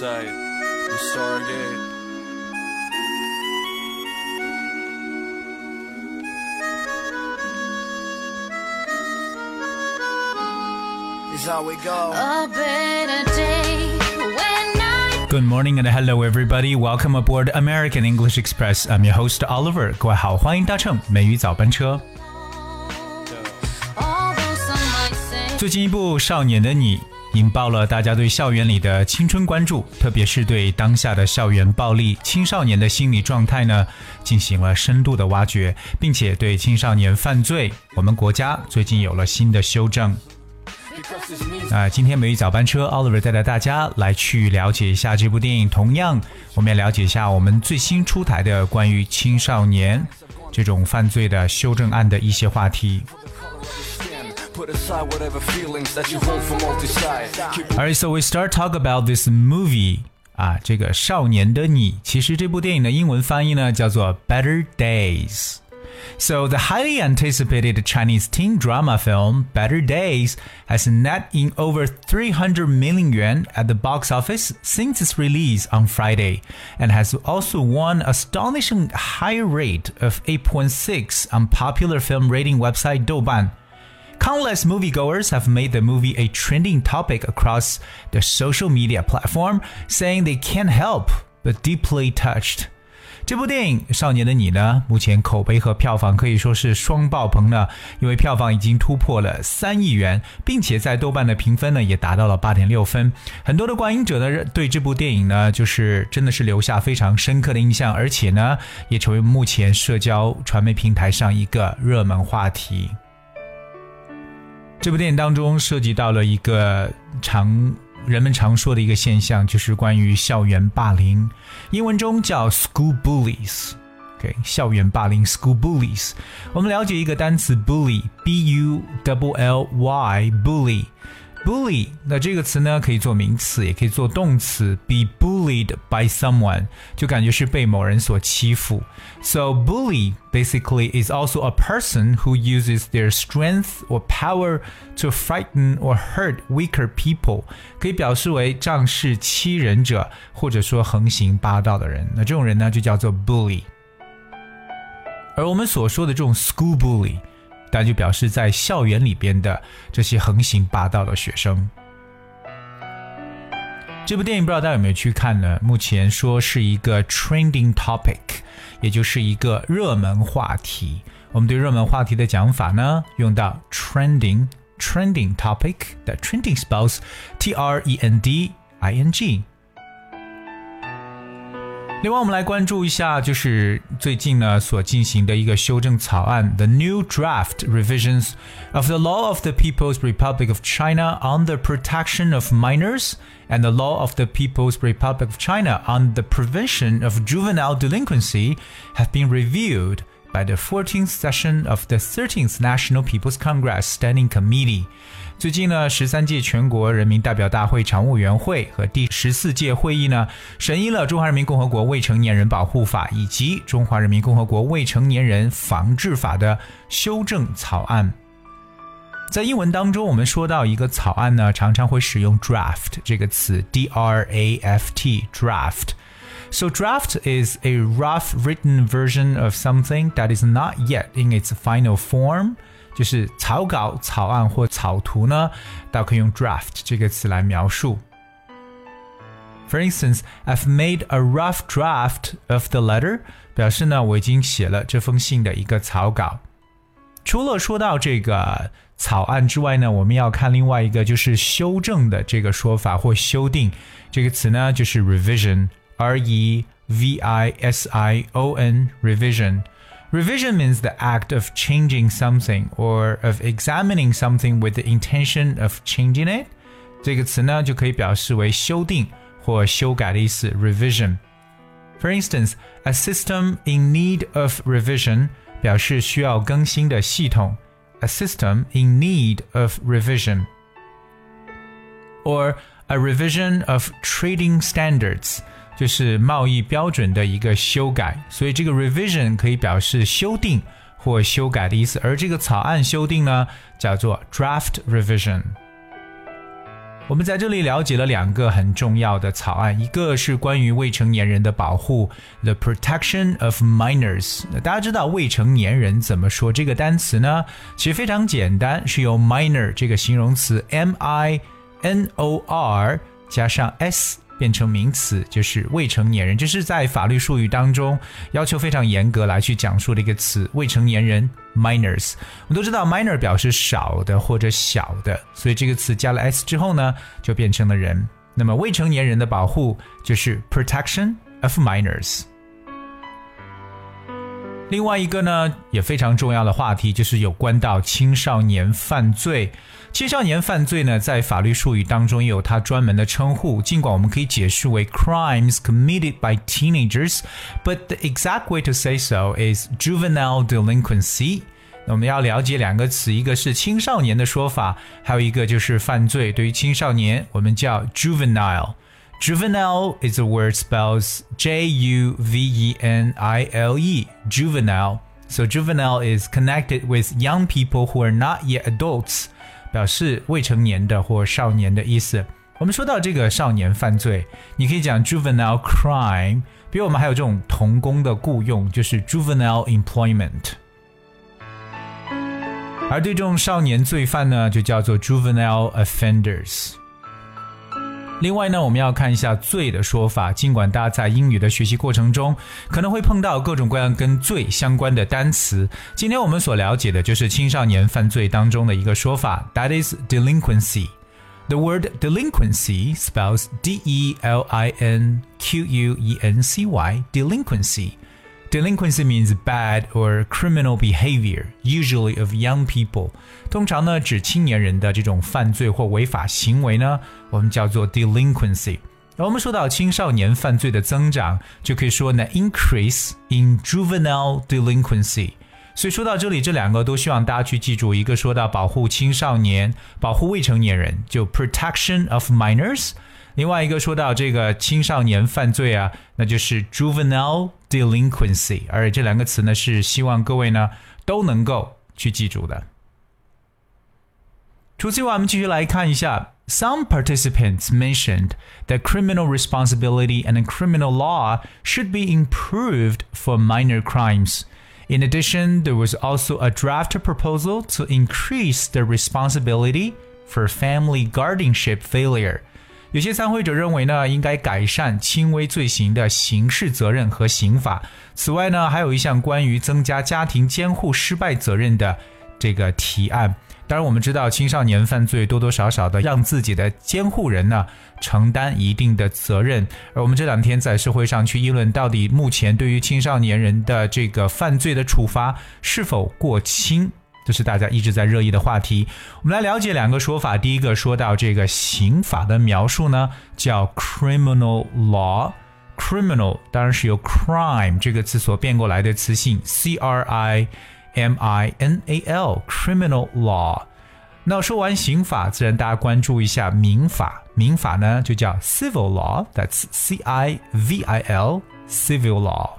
side, the Stargate. Is how we go. A better day when I Good morning and hello everybody. Welcome aboard American English Express. I'm your host Oliver. 各位好，欢迎搭乘美语早班车。 although some might say 最近一部《少年的你》 引爆了大家对校园里的青春关注，特别是对当下的校园暴力、青少年的心理状态呢，进行了深度的挖掘，并且对青少年犯罪，我们国家最近有了新的修正。啊、今天美语早班车，Oliver 带着大家来去了解一下这部电影。同样，我们也了解一下我们最新出台的关于青少年这种犯罪的修正案的一些话题。Put aside whatever feelings that you hold for multi-side. Keep Alright, so we start talk about this movie 啊，这个少年的你，其实这部电影的英文翻译呢叫做 Better Days。So the highly anticipated Chinese teen drama film Better Days has net in over 300 million yuan at the box office since its release on Friday and has also won astonishing high rate of 8.6 on popular film rating website Douban. Countless moviegoers have made the movie a trending topic across the social media platform, saying they can't help but deeply touched. 这部电影《少年的你》呢，目前口碑和票房可以说是双爆棚呢，因为票房已经突破了三亿元，并且在豆瓣的评分呢也达到了八点六分。很多的观影者呢对这部电影呢，就是真的是留下非常深刻的印象，而且呢，也成为目前社交传媒平台上一个热门话题。这部电影当中涉及到了一个常人们常说的一个现象，就是关于校园霸凌，英文中叫 school bullies。OK，校园霸凌 school bullies。我们了解一个单词 bully，b u w l y，bully。bully，那这个词呢，可以做名词，也可以做动词。be bullied by someone，就感觉是被某人所欺负。So bully basically is also a person who uses their strength or power to frighten or hurt weaker people，可以表示为仗势欺人者，或者说横行霸道的人。那这种人呢，就叫做 bully。而我们所说的这种 school bully， 但就表示在校园里边的这些横行霸道的学生。这部电影不知道大家有没有去看呢？目前说是一个 trending topic，也就是一个热门话题。我们对热门话题的讲法呢，用到 trending trending topic。的 trending spells T R E N D I N G。另外，我们来关注一下，就是最近呢所进行的一个修正草案，the new draft revisions of the law of the People's Republic of China on the protection of minors and the law of the People's Republic of China on the prevention of juvenile delinquency have been reviewed by the 14th session of the 13th National People's Congress Standing Committee。 最近呢，十三届全国人民代表大会常务委员会和第十四届会议呢，审议了《中华人民共和国未成年人保护法》以及《中华人民共和国未成年人防治法》的修正草案。在英文当中，我们说到一个草案呢，常常会使用 draft 这个词，d r a f t draft。So draft is a rough written version of something that is not yet in its final form. 就是草稿、草案或草图呢，大家可以用 draft 这个词来描述。For instance, I've made a rough draft of the letter，表示呢我已经写了这封信的一个草稿。除了说到这个草案之外呢，我们要看另外一个就是修正的这个说法或修订这个词呢，就是 revision，r e v i s i o n revision。Revision means the act of changing something or of examining something with the intention of changing it。这个词呢就可以表示为修订或修改的意思。Revision。For instance, a system in need of revision 表示需要更新的系统。A system in need of revision. Or a revision of trading standards 就是贸易标准的一个修改，所以这个 revision 可以表示修订或修改的意思，而这个草案修订呢叫做 draft revision。我们在这里了解了两个很重要的草案，一个是关于未成年人的保护，the protection of minors。大家知道未成年人怎么说这个单词呢？其实非常简单，是由 minor 这个形容词 m i n o r 加上 s。变成名词就是未成年人，这是在法律术语当中要求非常严格来去讲述的一个词。未成年人 minors，我们都知道 minor 表示少的或者小的，所以这个词加了 s 之后呢，就变成了人。那么未成年人的保护就是 protection of minors。另外一个呢，也非常重要的话题就是有关到青少年犯罪。青少年犯罪呢，在法律术语当中也有它专门的称呼。尽管我们可以解释为 crimes committed by teenagers，but the exact way to say so is juvenile delinquency。那我们要了解两个词，一个是青少年的说法，还有一个就是犯罪。对于青少年，我们叫 juvenile。Juvenile is a word spells J U V E N I L E, juvenile. So juvenile is connected with young people who are not yet adults，表示未成年的或少年的意思。我们说到这个少年犯罪，你可以讲 juvenile crime，比如我们还有这种童工的雇佣，就是 juvenile employment。而对这种少年罪犯呢，就叫做 juvenile offenders。 另外呢，我们要看一下“罪”的说法。尽管大家在英语的学习过程中可能会碰到各种各样跟“罪”相关的单词，今天我们所了解的就是青少年犯罪当中的一个说法，that is delinquency。The word delinquency spells D-E-L-I-N-Q-U-E-N-C-Y, delinquency. Delinquency means bad or criminal behavior, usually of young people. 通常呢，指青年人的这种犯罪或违法行为呢，我们叫做 delinquency。而我们说到青少年犯罪的增长，就可以说呢 increase in juvenile delinquency。所以说到这里，这两个都希望大家去记住，一个说到保护青少年、保护未成年人，就 protection of minors。另外一个说到这个青少年犯罪啊，那就是 juvenile delinquency，而这两个词呢是希望各位呢都能够去记住的。除此之外，我们继续来看一下。Some participants mentioned that criminal responsibility and criminal law should be improved for minor crimes. In addition, there was also a draft proposal to increase the responsibility for family guardianship failure. 有些参会者认为呢，应该改善轻微罪行的刑事责任和刑法。此外呢，还有一项关于增加家庭监护失败责任的 这个提案。当然，我们知道青少年犯罪多多少少的让自己的监护人呢承担一定的责任。而我们这两天在社会上去议论，到底目前对于青少年人的这个犯罪的处罚是否过轻？这是大家一直在热议的话题。我们来了解两个说法。第一个说到这个刑法的描述呢，叫 criminal law。criminal 当然是由 crime 这个词所变过来的词性 c r i M I N A L criminal law。那说完刑法，自然大家关注一下民法。民法呢就叫 civil law，that's C I V I L civil law。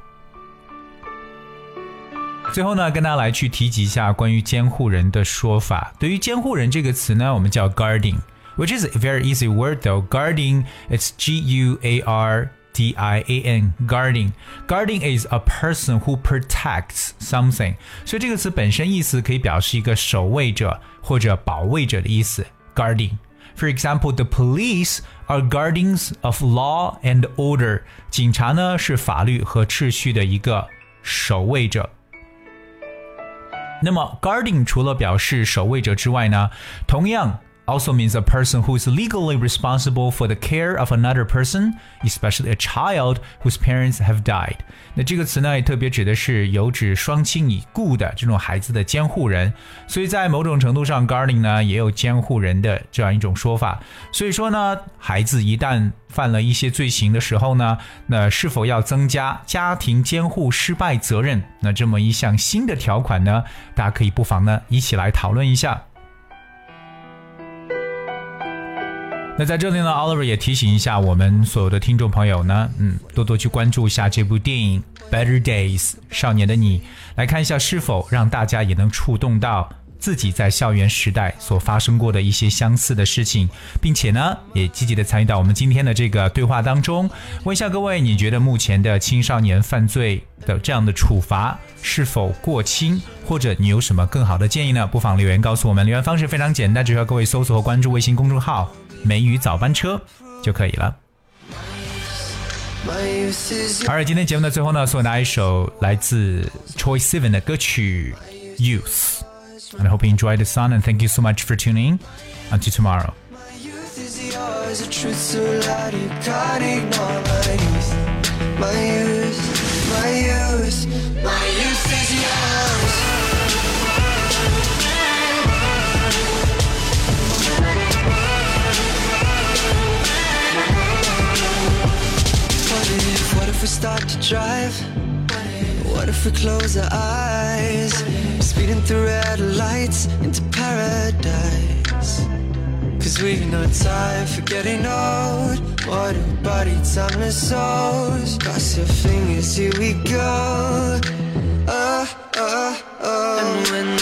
最后呢，跟大家来去提及一下关于监护人的说法。对于监护人这个词呢，我们叫 guardian，which is a very easy word though。guardian it's G U A R D I A N guardian guardian is a person who protects something，所以这个词本身意思可以表示一个守卫者或者保卫者的意思。guardian。For example, the police are guardians of law and order。警察呢是法律和秩序的一个守卫者。那么，guardian 除了表示守卫者之外呢，同样 also means a person who is legally responsible for the care of another person, especially a child whose parents have died. 那这个词呢，也特别指的是有指双亲已故的这种孩子的监护人。所以在某种程度上，guarding 呢也有监护人的这样一种说法。所以说呢，孩子一旦犯了一些罪行的时候呢，那是否要增加家庭监护失败责任？那这么一项新的条款呢，大家可以不妨呢一起来讨论一下。那在这里呢，Oliver 也提醒一下我们所有的听众朋友呢，嗯，多多去关注一下这部电影《Better Days》少年的你，来看一下是否让大家也能触动到自己在校园时代所发生过的一些相似的事情，并且呢，也积极的参与到我们今天的这个对话当中。问一下各位，你觉得目前的青少年犯罪的这样的处罚是否过轻，或者你有什么更好的建议呢？不妨留言告诉我们。留言方式非常简单，只需要各位搜索和关注微信公众号“美语早班车就可以了。好了，今天节目的最后呢，送大家一首来自 Troye Sivan 的歌曲《Youth》，and I hope you enjoy the song and thank you so much for tuning. Until tomorrow. is a truth so loud you can't ignore my youth, my youth, my youth. My if, we start to drive? What if we close our eyes? Speeding through red lights into paradise. Cause we've no time for getting old. What a body, time timeless souls. Cross your fingers, here we go. Oh, oh, oh. And when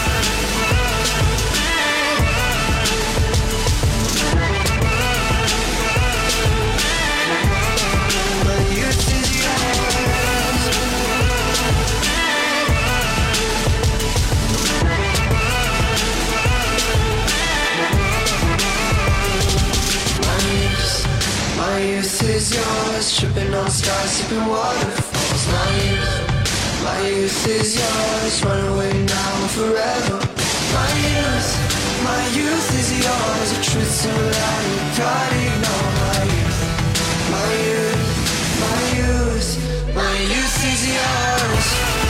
yours, tripping on stars, sipping waterfalls. My youth, my youth is yours, run away now and forever. My youth, my youth is yours, a truth so loud you can't ignore. My youth, my youth, my youth, my youth is yours.